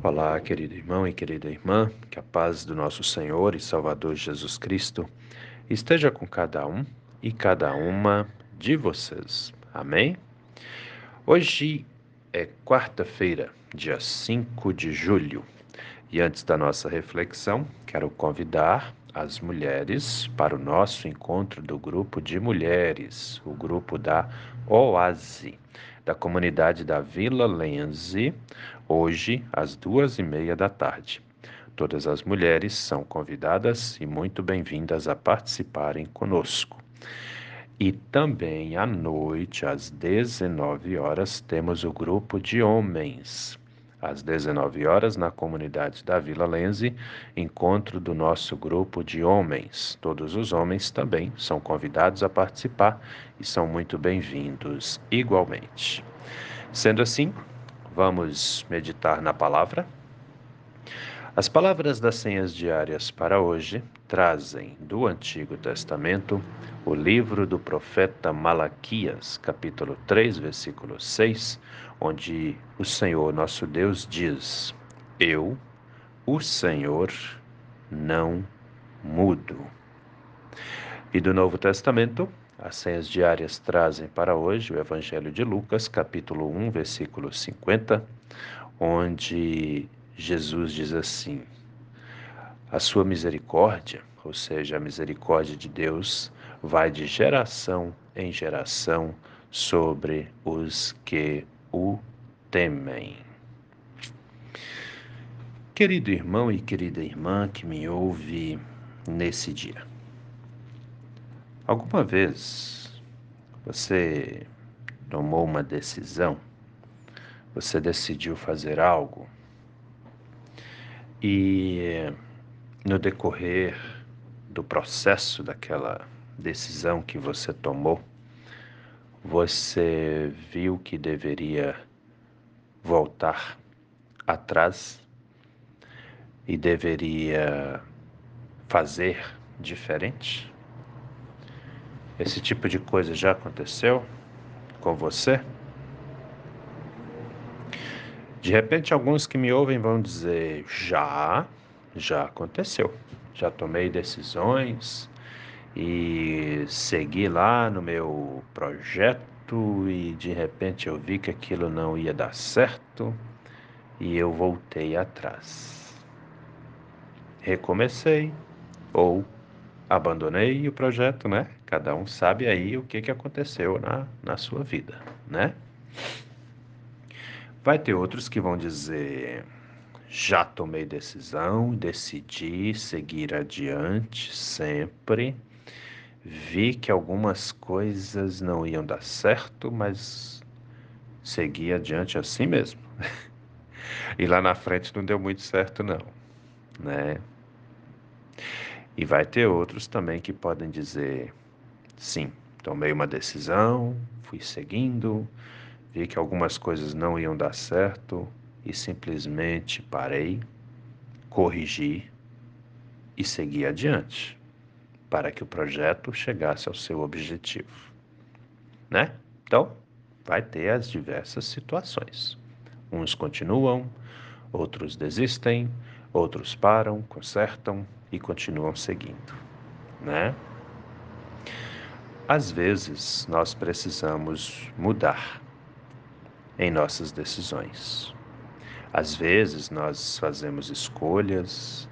Olá, querido irmão e querida irmã, que a paz do nosso Senhor e Salvador Jesus Cristo esteja com cada um e cada uma de vocês. Amém? Hoje é quarta-feira, dia 5 de julho, e antes da nossa reflexão, quero convidar as mulheres para o nosso encontro do grupo de mulheres, o grupo da OASE da comunidade da Vila Lenze, hoje às duas e meia da tarde. Todas as mulheres são convidadas e muito bem-vindas a participarem conosco. E também à noite, às 19 horas, temos o grupo de homens às 19 horas, na comunidade da Vila Lenze, encontro do nosso grupo de homens. Todos os homens também são convidados a participar e são muito bem-vindos igualmente. Sendo assim, vamos meditar na palavra. As palavras das senhas diárias para hoje trazem do Antigo Testamento o livro do profeta Malaquias, capítulo 3, versículo 6, onde o Senhor nosso Deus diz: Eu, o Senhor, não mudo. E do Novo Testamento, as senhas diárias trazem para hoje o Evangelho de Lucas, capítulo 1, versículo 50, onde Jesus diz assim: A sua misericórdia, ou seja, a misericórdia de Deus, vai de geração em geração sobre os que o temem. Querido irmão e querida irmã que me ouve nesse dia, alguma vez você tomou uma decisão, você decidiu fazer algo e no decorrer do processo daquela decisão que você tomou, você viu que deveria voltar atrás e deveria fazer diferente? Esse tipo de coisa já aconteceu com você? De repente, alguns que me ouvem vão dizer: já, já aconteceu. Já tomei decisões e segui lá no meu projeto e de repente eu vi que aquilo não ia dar certo e eu voltei atrás. Recomecei ou abandonei o projeto, né? Cada um sabe aí o que, que aconteceu na, na sua vida, né? Vai ter outros que vão dizer: já tomei decisão, decidi seguir adiante sempre. Vi que algumas coisas não iam dar certo, mas segui adiante assim mesmo. e lá na frente não deu muito certo não, né? E vai ter outros também que podem dizer: sim, tomei uma decisão, fui seguindo, vi que algumas coisas não iam dar certo e simplesmente parei, corrigi e segui adiante para que o projeto chegasse ao seu objetivo. Né? Então, vai ter as diversas situações. Uns continuam, outros desistem, outros param, consertam e continuam seguindo, né? Às vezes, nós precisamos mudar em nossas decisões. Às vezes nós fazemos escolhas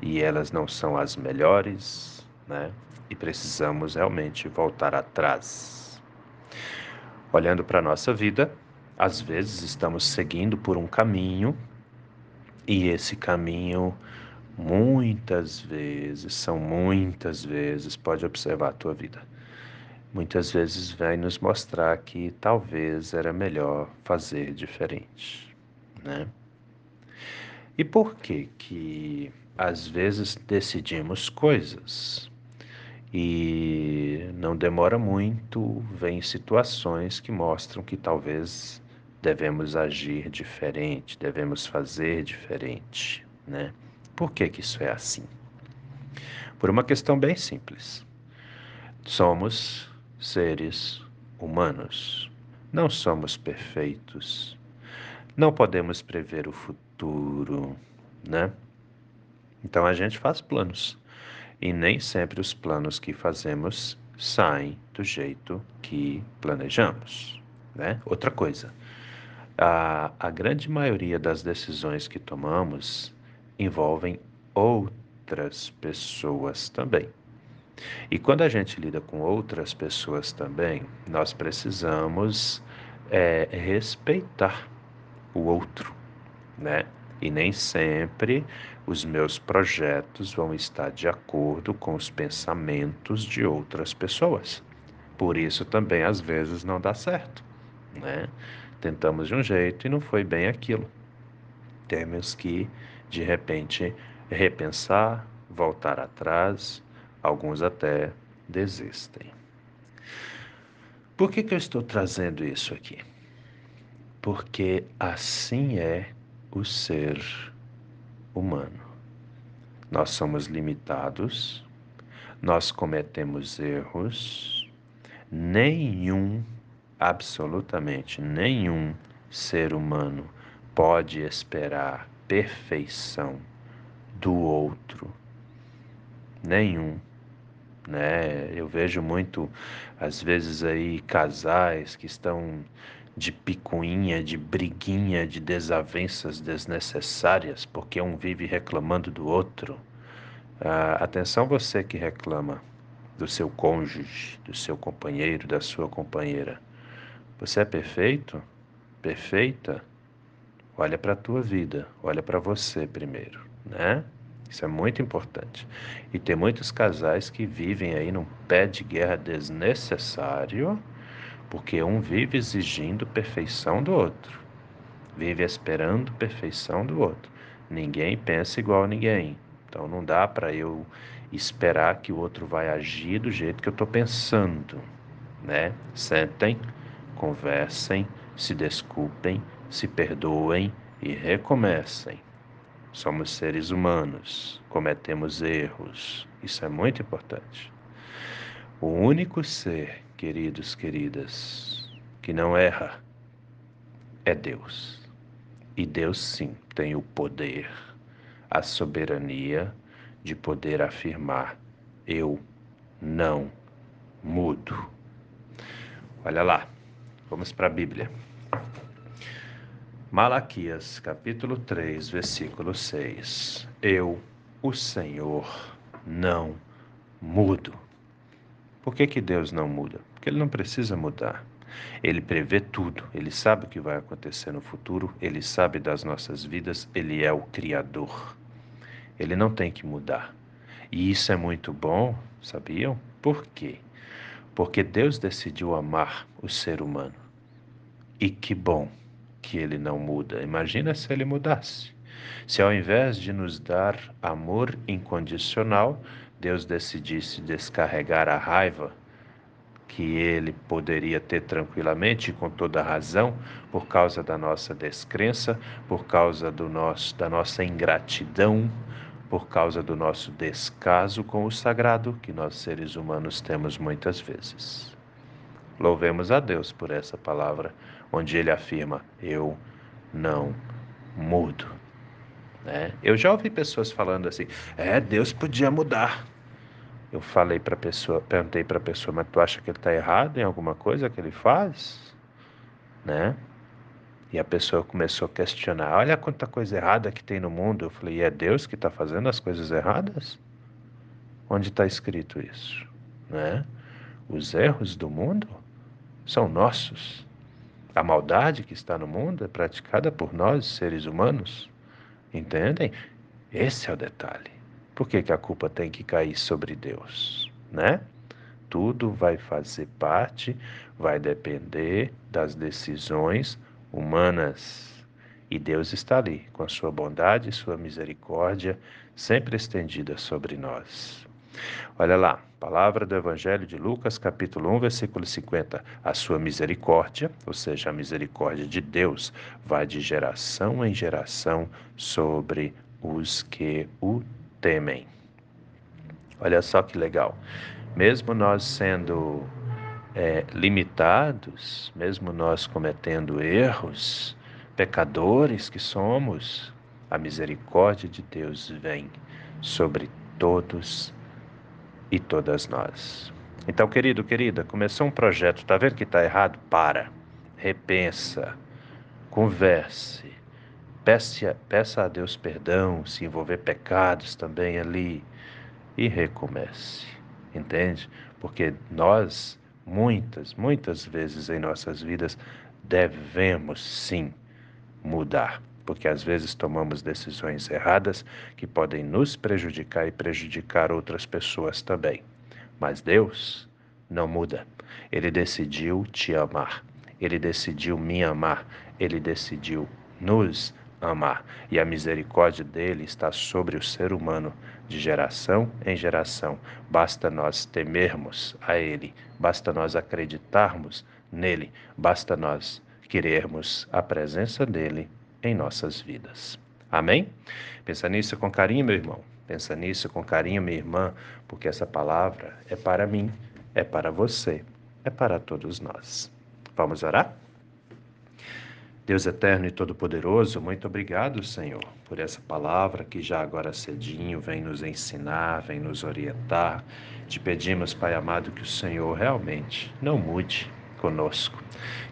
e elas não são as melhores, né? E precisamos realmente voltar atrás. Olhando para a nossa vida, às vezes estamos seguindo por um caminho e esse caminho muitas vezes, são muitas vezes, pode observar a tua vida muitas vezes vai nos mostrar que talvez era melhor fazer diferente, né? E por que que às vezes decidimos coisas e não demora muito, vem situações que mostram que talvez devemos agir diferente, devemos fazer diferente, né? Por que que isso é assim? Por uma questão bem simples. Somos seres humanos. Não somos perfeitos. Não podemos prever o futuro, né? Então a gente faz planos e nem sempre os planos que fazemos saem do jeito que planejamos, né? Outra coisa, a, a grande maioria das decisões que tomamos envolvem outras pessoas também. E quando a gente lida com outras pessoas também, nós precisamos é, respeitar o outro, né? E nem sempre os meus projetos vão estar de acordo com os pensamentos de outras pessoas. Por isso também às vezes não dá certo, né? Tentamos de um jeito e não foi bem aquilo. Temos que de repente repensar, voltar atrás, alguns até desistem. Por que, que eu estou trazendo isso aqui? Porque assim é o ser humano. Nós somos limitados, nós cometemos erros, nenhum, absolutamente nenhum ser humano pode esperar perfeição do outro. Nenhum. Né? Eu vejo muito, às vezes, aí casais que estão de picuinha, de briguinha, de desavenças desnecessárias, porque um vive reclamando do outro. Ah, atenção, você que reclama do seu cônjuge, do seu companheiro, da sua companheira. Você é perfeito? Perfeita? Olha para a tua vida, olha para você primeiro, né? Isso é muito importante. E tem muitos casais que vivem aí num pé de guerra desnecessário, porque um vive exigindo perfeição do outro, vive esperando perfeição do outro. Ninguém pensa igual a ninguém. Então não dá para eu esperar que o outro vai agir do jeito que eu estou pensando, né? Sentem, conversem, se desculpem, se perdoem e recomecem. Somos seres humanos, cometemos erros, isso é muito importante. O único ser, queridos, queridas, que não erra é Deus. E Deus sim tem o poder, a soberania de poder afirmar: eu não mudo. Olha lá, vamos para a Bíblia. Malaquias, capítulo 3, versículo 6. Eu, o Senhor, não mudo. Por que, que Deus não muda? Porque Ele não precisa mudar. Ele prevê tudo, ele sabe o que vai acontecer no futuro, ele sabe das nossas vidas, ele é o Criador. Ele não tem que mudar. E isso é muito bom, sabiam? Por quê? Porque Deus decidiu amar o ser humano. E que bom que ele não muda. Imagina se ele mudasse. Se ao invés de nos dar amor incondicional, Deus decidisse descarregar a raiva que ele poderia ter tranquilamente com toda razão por causa da nossa descrença, por causa do nosso da nossa ingratidão, por causa do nosso descaso com o sagrado que nós seres humanos temos muitas vezes. Louvemos a Deus por essa palavra, onde ele afirma: Eu não mudo. Né? Eu já ouvi pessoas falando assim: É, Deus podia mudar. Eu falei para a pessoa, perguntei para a pessoa, mas tu acha que ele está errado em alguma coisa que ele faz? Né? E a pessoa começou a questionar: Olha quanta coisa errada que tem no mundo. Eu falei: E é Deus que está fazendo as coisas erradas? Onde está escrito isso? Né? Os erros do mundo são nossos. A maldade que está no mundo é praticada por nós, seres humanos. Entendem? Esse é o detalhe. Por que, que a culpa tem que cair sobre Deus? Né? Tudo vai fazer parte, vai depender das decisões humanas. E Deus está ali, com a sua bondade e sua misericórdia sempre estendida sobre nós. Olha lá, palavra do Evangelho de Lucas, capítulo 1, versículo 50. A sua misericórdia, ou seja, a misericórdia de Deus, vai de geração em geração sobre os que o temem. Olha só que legal. Mesmo nós sendo é, limitados, mesmo nós cometendo erros, pecadores que somos, a misericórdia de Deus vem sobre todos e todas nós. Então, querido, querida, começou um projeto, tá vendo que está errado? Para, repensa, converse, peça, peça a Deus perdão, se envolver pecados também ali e recomece, entende? Porque nós, muitas, muitas vezes em nossas vidas, devemos sim mudar porque às vezes tomamos decisões erradas que podem nos prejudicar e prejudicar outras pessoas também. Mas Deus não muda. Ele decidiu te amar. Ele decidiu me amar. Ele decidiu nos amar. E a misericórdia dele está sobre o ser humano de geração em geração. Basta nós temermos a ele, basta nós acreditarmos nele, basta nós querermos a presença dele em nossas vidas. Amém? Pensa nisso com carinho, meu irmão. Pensa nisso com carinho, minha irmã, porque essa palavra é para mim, é para você, é para todos nós. Vamos orar? Deus eterno e todo-poderoso, muito obrigado, Senhor, por essa palavra que já agora cedinho vem nos ensinar, vem nos orientar. Te pedimos, Pai amado, que o Senhor realmente não mude conosco,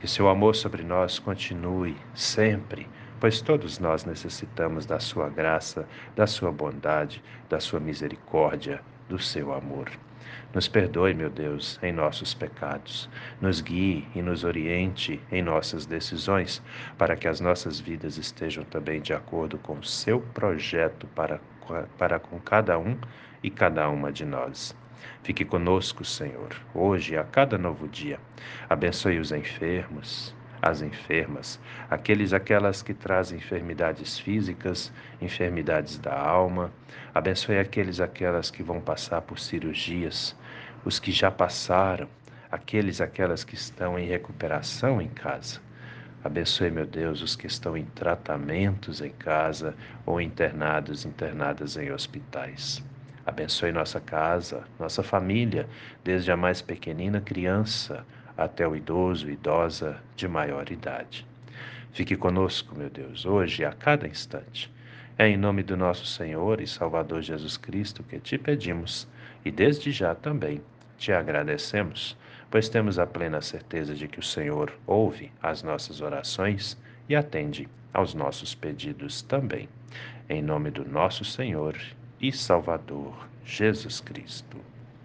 que seu amor sobre nós continue sempre pois todos nós necessitamos da Sua graça, da Sua bondade, da Sua misericórdia, do seu amor. Nos perdoe, meu Deus, em nossos pecados. Nos guie e nos oriente em nossas decisões, para que as nossas vidas estejam também de acordo com o seu projeto para, para com cada um e cada uma de nós. Fique conosco, Senhor, hoje e a cada novo dia. Abençoe os enfermos, as enfermas, aqueles aquelas que trazem enfermidades físicas, enfermidades da alma. Abençoe aqueles aquelas que vão passar por cirurgias, os que já passaram, aqueles aquelas que estão em recuperação em casa. Abençoe, meu Deus, os que estão em tratamentos em casa ou internados, internadas em hospitais. Abençoe nossa casa, nossa família, desde a mais pequenina criança até o idoso, idosa de maior idade. Fique conosco, meu Deus, hoje e a cada instante. É em nome do nosso Senhor e Salvador Jesus Cristo que te pedimos e desde já também te agradecemos, pois temos a plena certeza de que o Senhor ouve as nossas orações e atende aos nossos pedidos também. Em nome do nosso Senhor e Salvador Jesus Cristo.